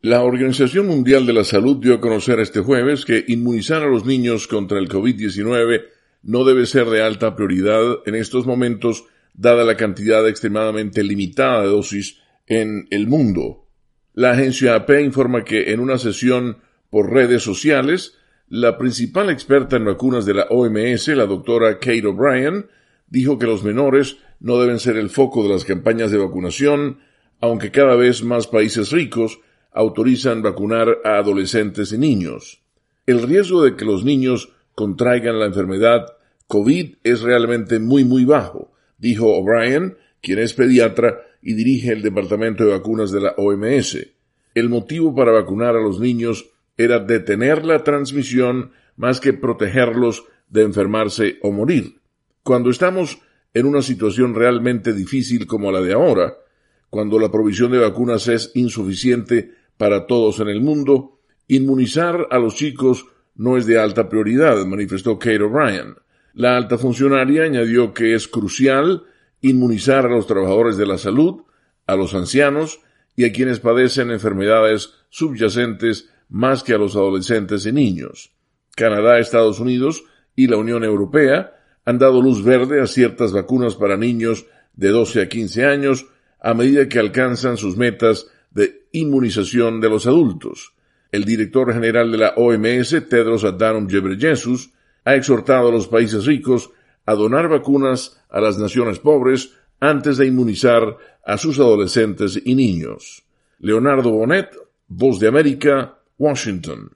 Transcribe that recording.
La Organización Mundial de la Salud dio a conocer este jueves que inmunizar a los niños contra el COVID-19 no debe ser de alta prioridad en estos momentos, dada la cantidad extremadamente limitada de dosis en el mundo. La agencia AP informa que en una sesión por redes sociales, la principal experta en vacunas de la OMS, la doctora Kate O'Brien, dijo que los menores no deben ser el foco de las campañas de vacunación, aunque cada vez más países ricos autorizan vacunar a adolescentes y niños. El riesgo de que los niños contraigan la enfermedad COVID es realmente muy muy bajo, dijo O'Brien, quien es pediatra y dirige el Departamento de Vacunas de la OMS. El motivo para vacunar a los niños era detener la transmisión más que protegerlos de enfermarse o morir. Cuando estamos en una situación realmente difícil como la de ahora, cuando la provisión de vacunas es insuficiente para todos en el mundo, inmunizar a los chicos no es de alta prioridad, manifestó Kate O'Brien. La alta funcionaria añadió que es crucial inmunizar a los trabajadores de la salud, a los ancianos y a quienes padecen enfermedades subyacentes más que a los adolescentes y niños. Canadá, Estados Unidos y la Unión Europea han dado luz verde a ciertas vacunas para niños de 12 a 15 años a medida que alcanzan sus metas de inmunización de los adultos. El director general de la OMS, Tedros Adhanom Ghebreyesus, ha exhortado a los países ricos a donar vacunas a las naciones pobres antes de inmunizar a sus adolescentes y niños. Leonardo Bonet, Voz de América, Washington.